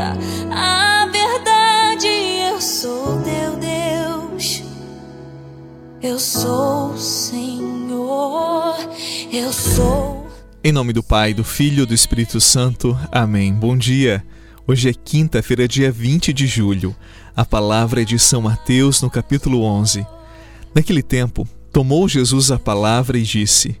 vida, a verdade. Eu sou teu Deus. Eu sou o Senhor. Eu sou. Em nome do Pai, do Filho e do Espírito Santo. Amém. Bom dia. Hoje é quinta-feira, dia 20 de julho. A palavra é de São Mateus, no capítulo 11. Naquele tempo, tomou Jesus a palavra e disse: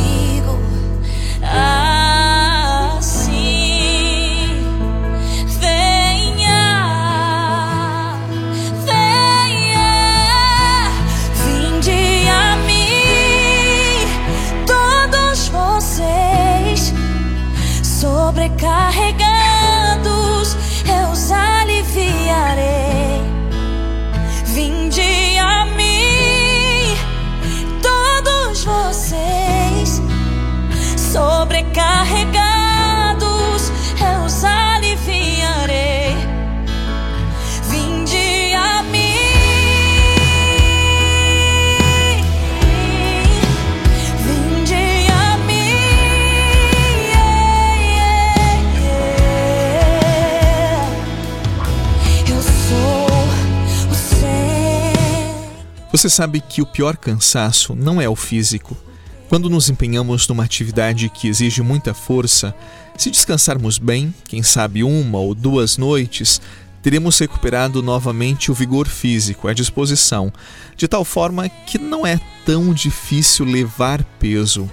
sobrecarregados, eu os aliviarei. Vinde Você sabe que o pior cansaço não é o físico. Quando nos empenhamos numa atividade que exige muita força, se descansarmos bem, quem sabe uma ou duas noites, teremos recuperado novamente o vigor físico, a disposição, de tal forma que não é tão difícil levar peso.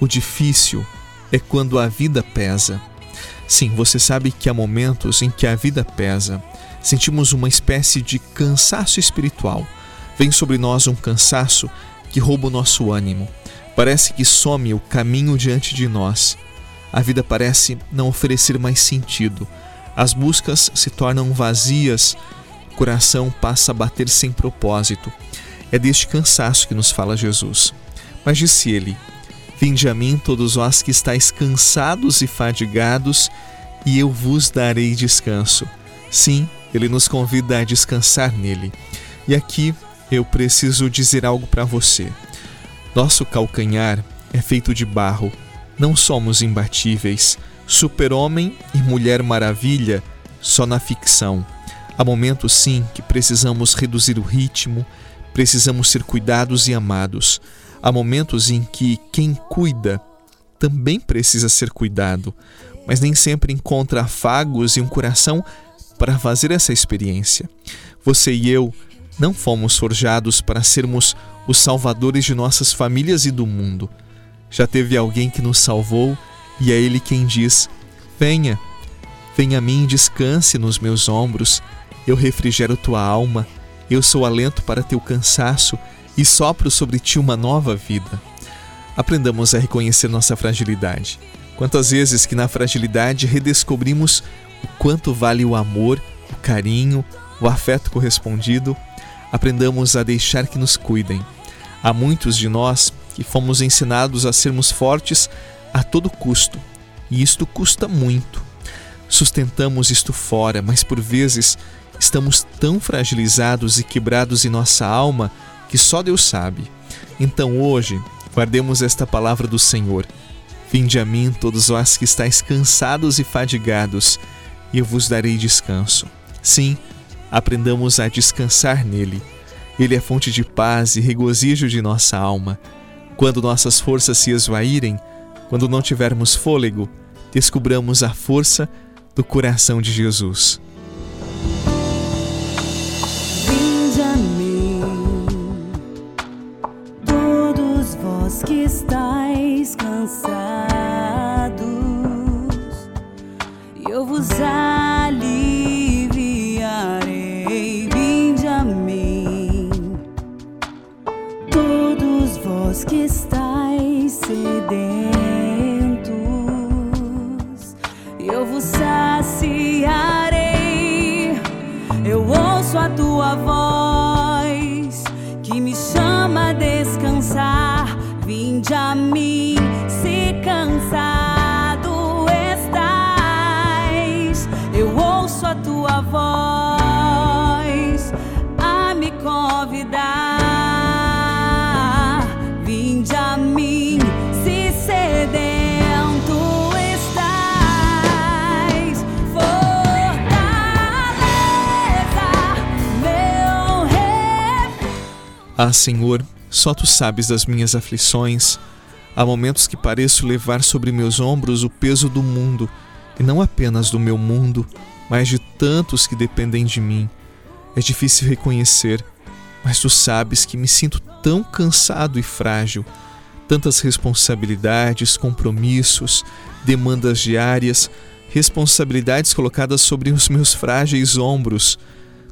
O difícil é quando a vida pesa. Sim, você sabe que há momentos em que a vida pesa. Sentimos uma espécie de cansaço espiritual. Vem sobre nós um cansaço que rouba o nosso ânimo. Parece que some o caminho diante de nós. A vida parece não oferecer mais sentido. As buscas se tornam vazias. O coração passa a bater sem propósito. É deste cansaço que nos fala Jesus. Mas disse ele: Vinde a mim, todos vós que estáis cansados e fadigados, e eu vos darei descanso. Sim, ele nos convida a descansar nele. E aqui eu preciso dizer algo para você. Nosso calcanhar é feito de barro. Não somos imbatíveis. Super-homem e Mulher Maravilha só na ficção. Há momentos, sim, que precisamos reduzir o ritmo, precisamos ser cuidados e amados. Há momentos em que quem cuida também precisa ser cuidado, mas nem sempre encontra afagos e um coração para fazer essa experiência. Você e eu não fomos forjados para sermos os salvadores de nossas famílias e do mundo. Já teve alguém que nos salvou e é Ele quem diz: Venha, venha a mim descanse nos meus ombros. Eu refrigero tua alma, eu sou alento para teu cansaço e sopro sobre ti uma nova vida. Aprendamos a reconhecer nossa fragilidade. Quantas vezes que na fragilidade redescobrimos o quanto vale o amor, o carinho, o afeto correspondido, aprendamos a deixar que nos cuidem. Há muitos de nós que fomos ensinados a sermos fortes a todo custo, e isto custa muito. Sustentamos isto fora, mas por vezes estamos tão fragilizados e quebrados em nossa alma que só Deus sabe. Então hoje, guardemos esta palavra do Senhor. Vinde a mim, todos vós que estáis cansados e fadigados, e eu vos darei descanso. Sim, aprendamos a descansar nele. Ele é fonte de paz e regozijo de nossa alma. Quando nossas forças se esvaírem, quando não tivermos fôlego, descubramos a força do coração de Jesus. Vinde a mim, todos vós que estáis cansados, eu vos aliviarei. Que estáis sedentos, eu vos saciarei. Eu ouço a tua voz que me chama a descansar. Vinde a mim, se cansado estás. Eu ouço a tua voz Ah, Senhor, só tu sabes das minhas aflições. Há momentos que pareço levar sobre meus ombros o peso do mundo, e não apenas do meu mundo, mas de tantos que dependem de mim. É difícil reconhecer, mas tu sabes que me sinto tão cansado e frágil. Tantas responsabilidades, compromissos, demandas diárias, responsabilidades colocadas sobre os meus frágeis ombros.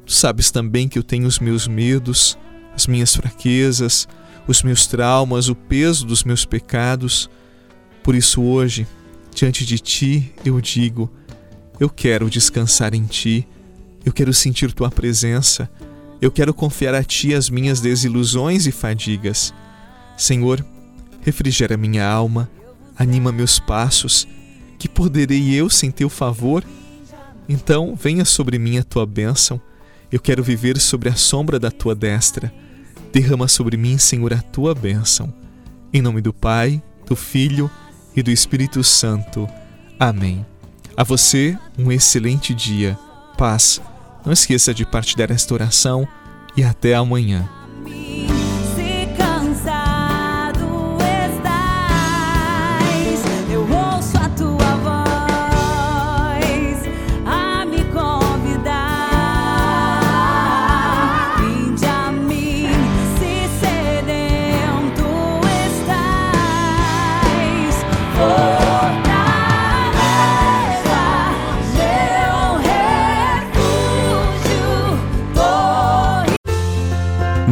Tu sabes também que eu tenho os meus medos, as minhas fraquezas, os meus traumas, o peso dos meus pecados. Por isso, hoje, diante de ti, eu digo: eu quero descansar em ti, eu quero sentir tua presença, eu quero confiar a ti as minhas desilusões e fadigas. Senhor, refrigera minha alma, anima meus passos. Que poderei eu sem teu favor? Então, venha sobre mim a tua bênção. Eu quero viver sobre a sombra da tua destra. Derrama sobre mim, Senhor, a tua bênção. Em nome do Pai, do Filho e do Espírito Santo. Amém. A você, um excelente dia. Paz. Não esqueça de partilhar esta oração e até amanhã.